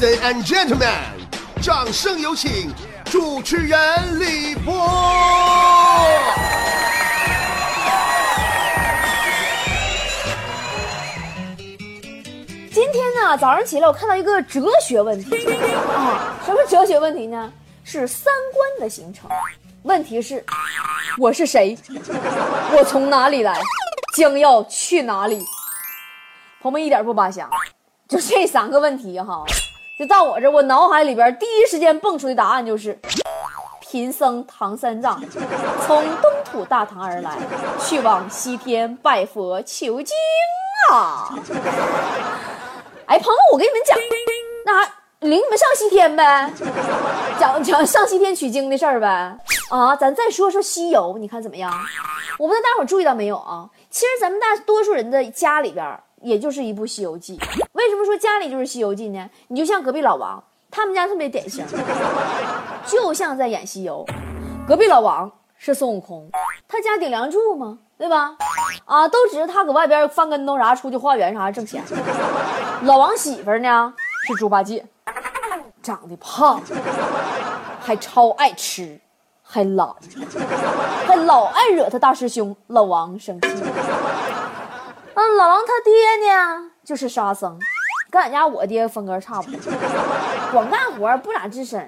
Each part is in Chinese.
Ladies and gentlemen，掌声有请主持人李波。今天呢，早上起来我看到一个哲学问题啊，什么哲学问题呢？是三观的形成。问题是，我是谁？我从哪里来？将要去哪里？朋友们一点不扒瞎，就这三个问题哈，就到我这，我脑海里边第一时间蹦出的答案就是：贫僧唐三藏从东土大唐而来，去往西天拜佛求经啊！哎，朋友，我跟你们讲，那领你们上西天呗，讲讲上西天取经的事儿呗。啊，咱再说说西游，你看怎么样？我不知道大伙儿注意到没有啊？其实咱们大多数人的家里边，也就是一部《西游记》。为什么说家里就是《西游记》呢？你就像隔壁老王，他们家特别典型，就像在演西游。隔壁老王是孙悟空，他家顶梁柱嘛，对吧？啊，都指着他搁外边翻跟头啥，出去化缘啥挣钱。老王媳妇呢是猪八戒，长得胖，还超爱吃。还懒，还老爱惹他大师兄老王生气。嗯，老王他爹呢，就是沙僧，跟俺家我爹风格差不多，光干活不咋吱声。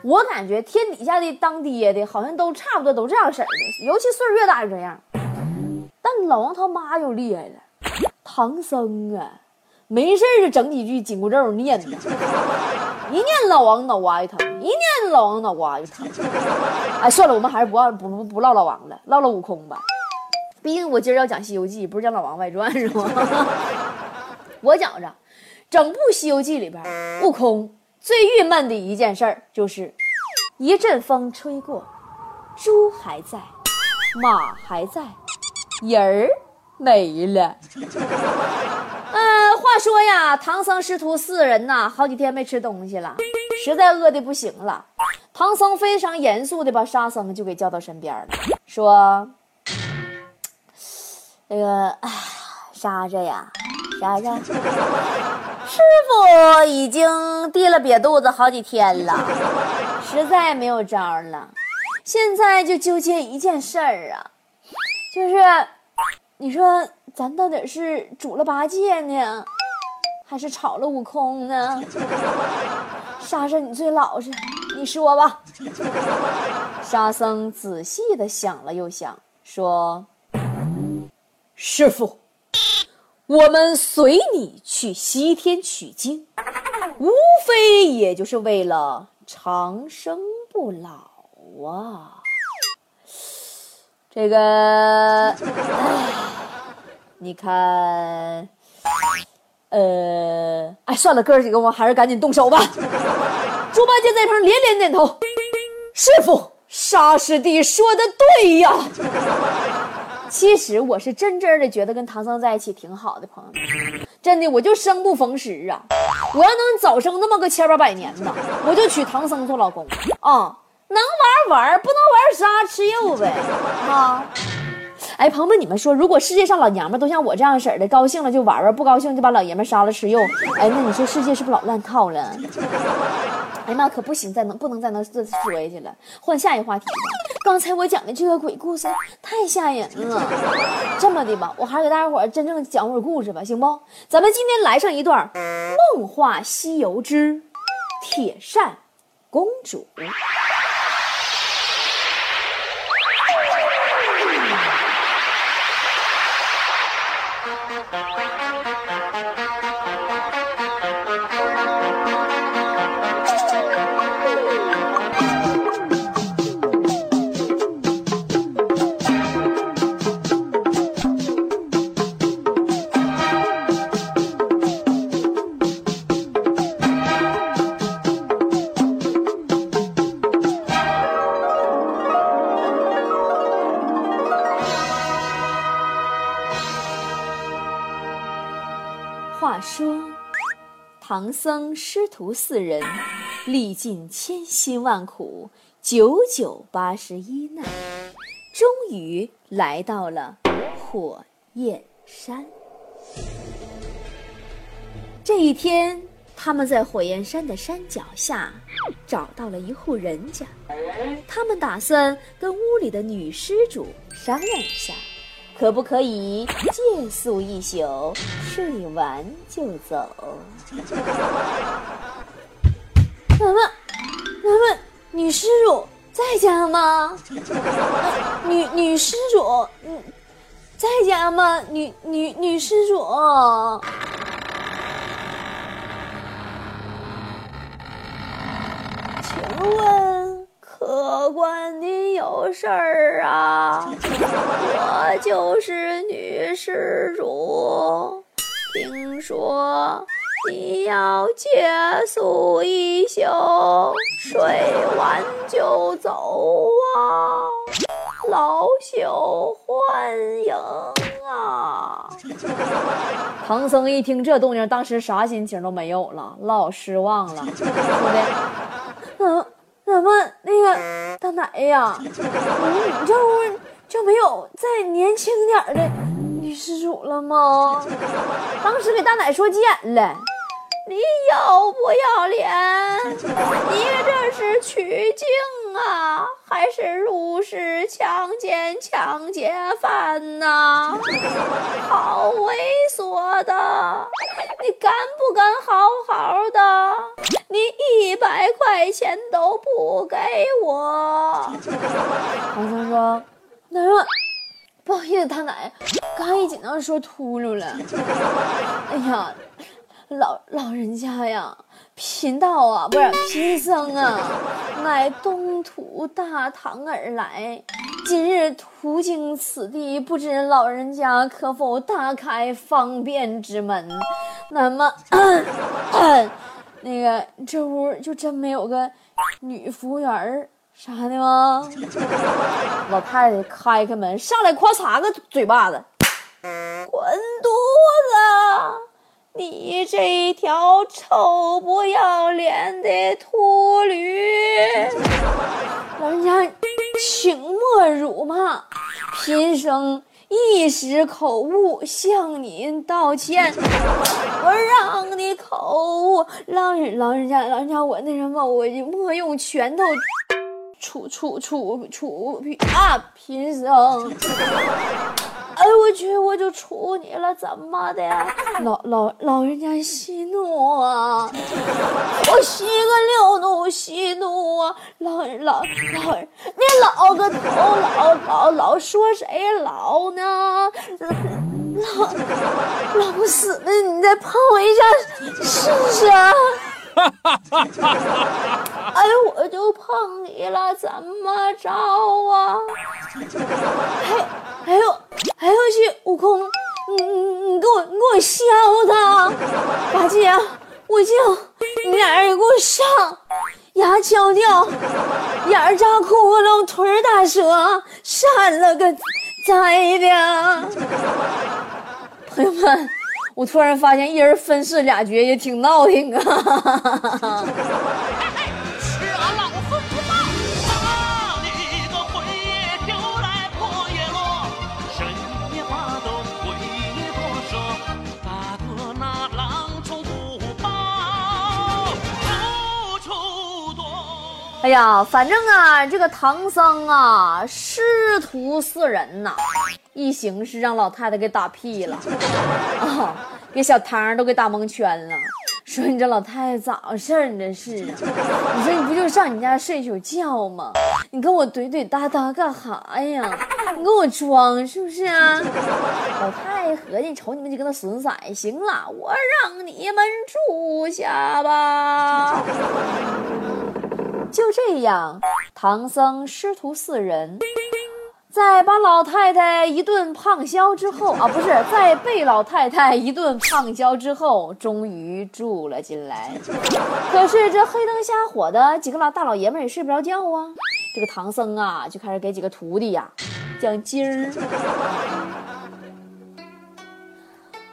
我感觉天底下的当爹的，好像都差不多都这样式的，尤其岁数越大就这样。但老王他妈就厉害了，唐僧啊，没事就整几句紧箍咒念的。一念老王脑瓜一疼，一念老王脑瓜一疼。哎，算了，我们还是不不不不唠老王了，唠唠悟空吧。毕竟我今儿要讲《西游记》，不是讲《老王外传》是吗？我觉着，整部《西游记》里边，悟空最郁闷的一件事儿就是，一阵风吹过，猪还在，马还在，人儿没了。话说呀，唐僧师徒四人呐，好几天没吃东西了，实在饿的不行了。唐僧非常严肃的把沙僧就给叫到身边了，说：“ 那个，哎，沙子呀，沙子，师傅已经低了瘪肚子好几天了，实在没有招了。现在就纠结一件事儿啊，就是，你说咱到底是煮了八戒呢？”还是炒了悟空呢？沙僧，你最老实，你说吧。沙僧仔细的想了又想，说：“师傅，我们随你去西天取经，无非也就是为了长生不老啊。这个，你看。”呃，哎，算了，哥几个，我还是赶紧动手吧。猪八戒在旁连连点头。师傅，沙师弟说的对呀。其实我是真真的觉得跟唐僧在一起挺好的，朋友们，真的，我就生不逢时啊。我要能早生那么个千八百年呢，我就娶唐僧做老公啊。能玩玩，不能玩杀吃肉呗，啊。哎，朋友们，你们说，如果世界上老娘们都像我这样式的，高兴了就玩玩，不高兴就把老爷们杀了吃肉，哎，那你说世界是不是老乱套了？哎呀妈，可不行，再能不能再能这说下去了？换下一话题吧。刚才我讲的这个鬼故事太吓人了。这么的吧，我还是给大家伙真正讲会儿故事吧，行不？咱们今天来上一段《梦话西游之铁扇公主》。僧师徒四人历尽千辛万苦，九九八十一难，终于来到了火焰山。这一天，他们在火焰山的山脚下找到了一户人家，他们打算跟屋里的女施主商量一下，可不可以借宿一宿，睡完就走。妈妈，妈妈，女施主在家吗？女女施主，嗯，在家吗？女女女施主。请问客官有事儿啊？我就是女施主，听说你要借宿一宿，睡完就走啊，老朽欢迎啊！唐僧一听这动静，当时啥心情都没有了，老失望了，说的。怎怎么那个大奶呀？你你这屋就没有再年轻点的女施主了吗？当时给大奶说急眼了，你要不要脸？你这是取经啊，还是入室强奸抢劫犯呐？好猥琐的！你敢不敢好好的？你一百块钱都不给我，唐僧说：“奶奶，不好意思，他奶，刚一紧张说秃噜了。哎呀，老老人家呀，贫道啊，不是贫僧啊，乃东土大唐而来，今日途经此地，不知老人家可否大开方便之门？那么。那个这屋就真没有个女服务员啥的吗？老太太开开门，上来夸嚓个嘴巴子，滚犊子！你这条臭不要脸的秃驴！老人家，请莫辱骂，贫僧。一时口误，向您道歉。我让你口误，老人老人家老人家，我那什么，我莫用拳头杵杵杵杵啊，贫僧。哎，我去，我就处你了，怎么的？老老老人家息怒啊！我息个六怒，息怒啊！老老老，你老个头，老老老说谁老呢？老老不死的，你再碰我一下试试？哎，哎我就碰你了，怎么着啊？还还有还有去悟空，你你你给我你给我削他！八戒，我叫你俩人给我上，牙敲掉，眼扎窟窿，腿打折，闪了个灾的。朋友们。我突然发现，一人分饰俩角也挺闹挺啊！哎呀，反正啊，这个唐僧啊，师徒四人呐。一行是让老太太给打屁了啊，给小唐都给打蒙圈了。说你这老太太咋回事你？这是，你说你不就上你家睡一宿觉吗？你跟我怼怼哒哒干哈呀？你跟我装是不是啊？老太太合计，瞅你们几个那损色，行了，我让你们住下吧。就这样，唐僧师徒四人。在把老太太一顿胖削之后啊，不是在被老太太一顿胖削之后，终于住了进来。可是这黑灯瞎火的，几个老大老爷们也睡不着觉啊。这个唐僧啊，就开始给几个徒弟呀讲经儿。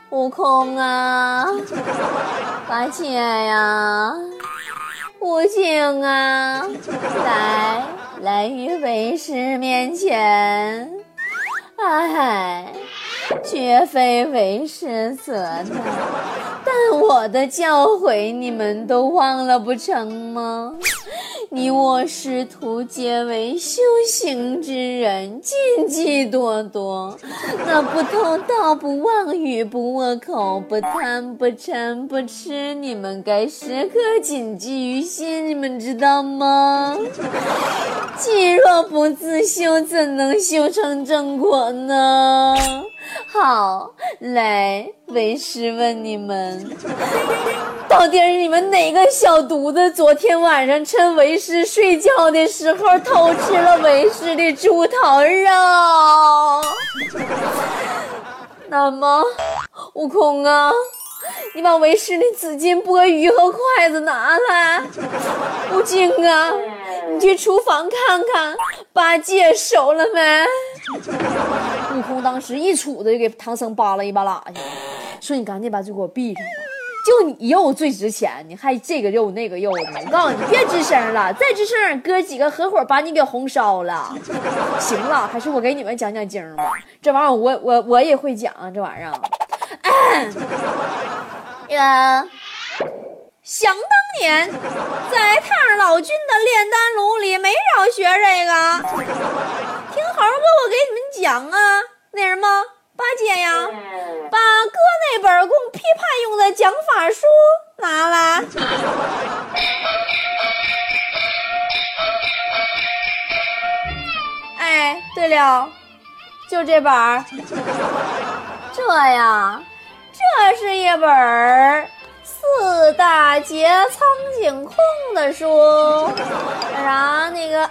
悟空啊，八戒呀，不行啊，来。来于为师面前，哎，绝非为师责难。但我的教诲，你们都忘了不成吗？你我师徒皆为修行之人，禁忌多多。那不偷盗，不妄语，不恶口，不贪，不嗔，不痴，你们该时刻谨记于心，你们知道吗？既若不自修，怎能修成正果呢？好，来，为师问你们，到底是你们哪个小犊子昨天晚上趁为师睡觉的时候偷吃了为师的猪头肉？那么，悟空啊，你把为师的紫金钵盂和筷子拿来。悟净啊，你去厨房看看，八戒熟了没？悟空当时一杵子就给唐僧扒拉一把拉去，说：“你赶紧把嘴给我闭上吧，就你肉最值钱，你还这个肉那个肉的。我告诉你，别吱声了，再吱声，哥几个合伙把你给红烧了。行了，还是我给你们讲讲经吧，这玩意儿我我我也会讲这玩意儿。呀，想当年，在太上老君的炼丹炉里没少学这个。听猴哥，我给你们讲啊，那什么八戒呀，把哥那本供批判用的讲法书拿来。哎，对了，就这本儿，这呀，这是一本四大劫苍井空的书，然后那个。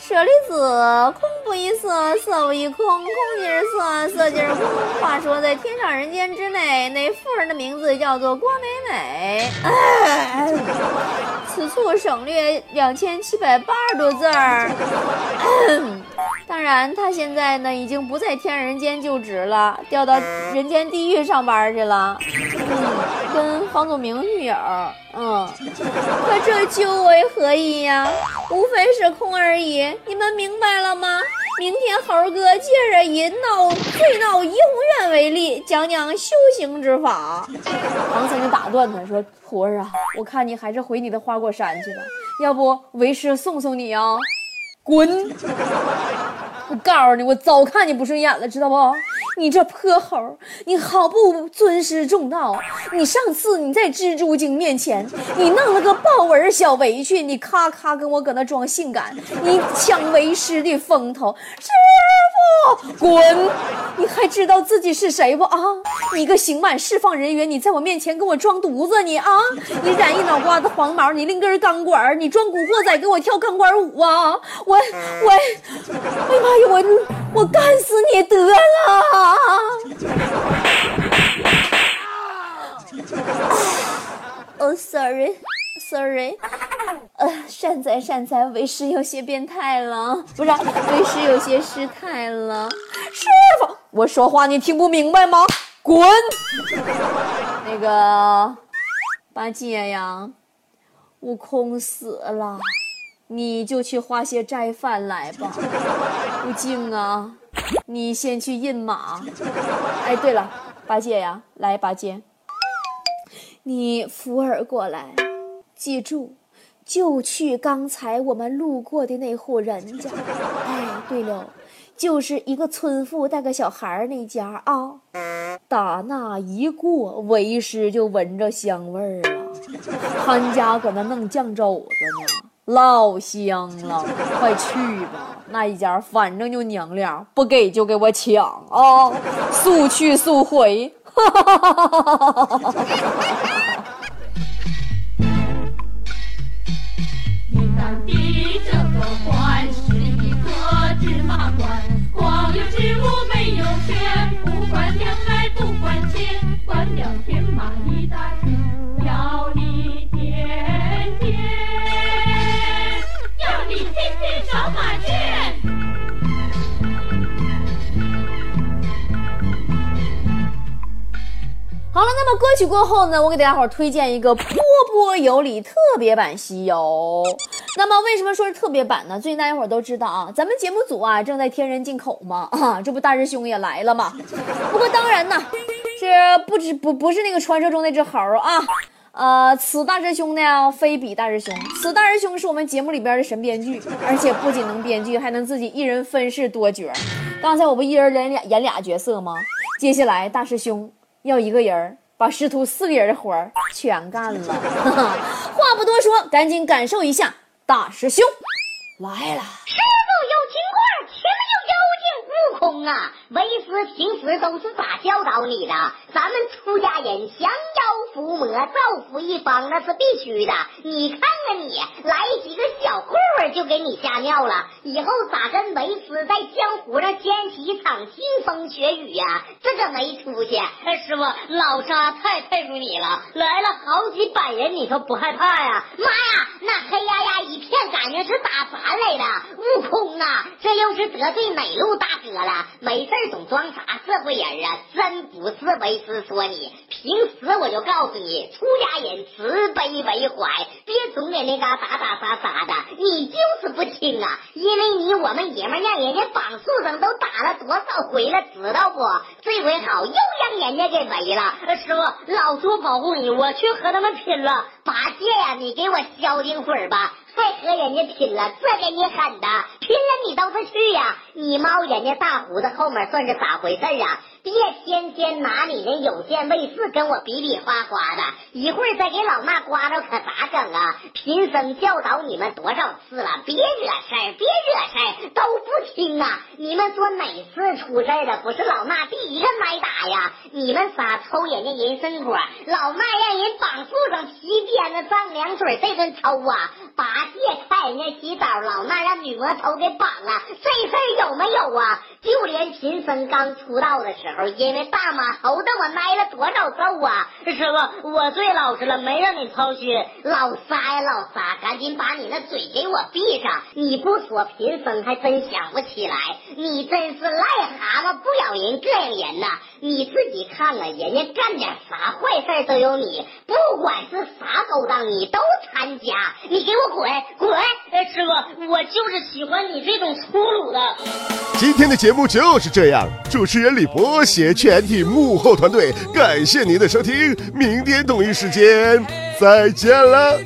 舍利子，空不异色，色不异空，空即是色，色即是空。话说，在天上人间之内，那妇人的名字叫做郭美美。此处省略两千七百八十多字儿。当然，他现在呢，已经不在天人间就职了，调到人间地狱上班去了。嗯，跟房祖名女友。嗯，可这究为何意呀？无非是空而已。你们明白了吗？明天猴哥借着以闹醉闹怡红院为例，讲讲修行之法。唐僧就打断他说：“徒儿啊，我看你还是回你的花果山去吧，要不为师送送你啊。”滚！我告诉你，我早看你不顺眼了，知道不？你这泼猴，你好不尊师重道！你上次你在蜘蛛精面前，你弄了个豹纹小围裙，你咔咔跟我搁那装性感，你抢为师的风头，是傅滚！你还知道自己是谁不啊？你个刑满释放人员，你在我面前跟我装犊子，你啊！你染一脑瓜子黄毛，你拎根钢管，你装古惑仔给我跳钢管舞啊！我我，哎呀妈呀，我我干死你得了！哦 sorry，呃，善哉善哉，为师有些变态了，不是，为师有些失态了。师傅，我说话你听不明白吗？滚！那个八戒呀，悟空死了，你就去化些斋饭来吧。悟净啊。你先去印马。哎，对了，八戒呀，来，八戒，你扶儿过来，记住，就去刚才我们路过的那户人家。哎，对了，就是一个村妇带个小孩那家啊。打那一过，为师就闻着香味儿了，他家搁那弄酱肘子呢。老香了，快去吧！那一家反正就娘俩，不给就给我抢啊！速去速回！哈哈哈哈哈哈！歌曲过后呢，我给大家伙推荐一个波波有理特别版西游。那么为什么说是特别版呢？最近大家伙都知道啊，咱们节目组啊正在天人进口嘛，啊，这不大师兄也来了嘛。不过当然呢。是不知不不是那个传说中那只猴啊。呃，此大师兄呢，非彼大师兄。此大师兄是我们节目里边的神编剧，而且不仅能编剧，还能自己一人分饰多角。刚才我不一人演俩演俩角色吗？接下来大师兄要一个人把师徒四个人的活儿全干了。话不多说，赶紧感受一下大师兄来了。师傅有情况，前面有妖精悟空啊！为师平时都是咋教导你的？咱们出家人降妖伏魔、造福一方，那是必须的。你看看你，来几个小混混就给你吓尿了，以后咋跟为师在江湖上掀起一场腥风血雨呀？这个没出息。师傅，老沙太佩服你了，来了好几百人，你都不害怕呀？妈呀，那黑压压一片，感觉是打咱来的。悟空啊，这又是得罪哪路大哥了？没事总装傻社会人啊？真不是为师说你，平时我就告诉你，出家人慈悲为怀，别总在那嘎打打杀杀的。你就是不听啊，因为你我们爷们让人家绑树上都打了多少回了，知道不？这回好，又让人家给围了。师傅，老猪保护你，我去和他们拼了。八戒呀，你给我消停会儿吧。还和人家拼了，这给你狠的！拼了你倒是去呀！你猫人家大胡子后面算是咋回事啊？别天天拿你那有线卫视跟我比比划划的，一会儿再给老衲刮着可咋整啊？贫僧教导你们多少次了，别惹事儿，别惹事儿，都不听啊！你们说哪次出事的不是老衲第一个挨打呀？你们仨抽人家人参果，老衲让人绑树上皮鞭子张凉水这顿抽啊！八戒看人家洗澡，老衲让女魔头给绑了，这事儿有没有啊？就连贫僧刚出道的时候，因为大马猴子，我挨了多少揍啊！师傅，我最老实了，没让你操心。老三呀，老三，赶紧把你那嘴给我闭上！你不说贫僧还真想不起来，你真是癞蛤蟆不咬人，膈应人呐！你自己看看，人家干点啥坏事都有你，不管是啥勾当，你都参加。你给我滚滚！师傅，我就是喜欢你这种粗鲁的。今天的节目就是这样，主持人李博携全体幕后团队，感谢您的收听，明天同一时间再见了。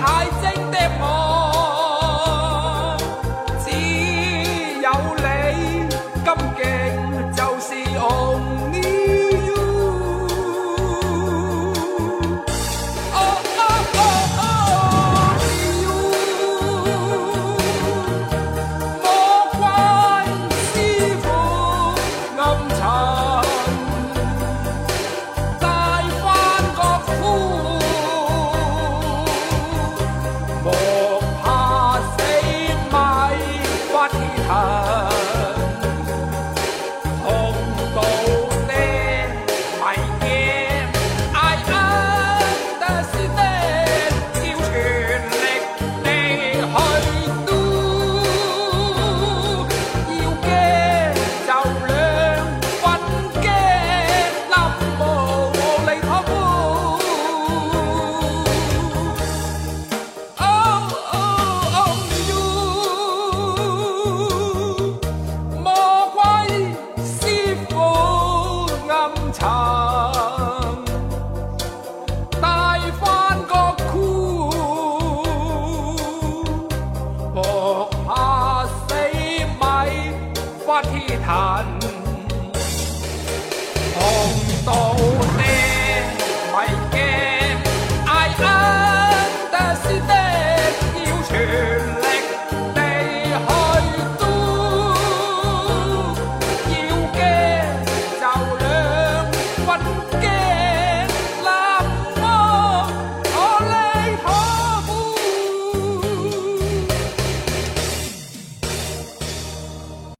海正的我。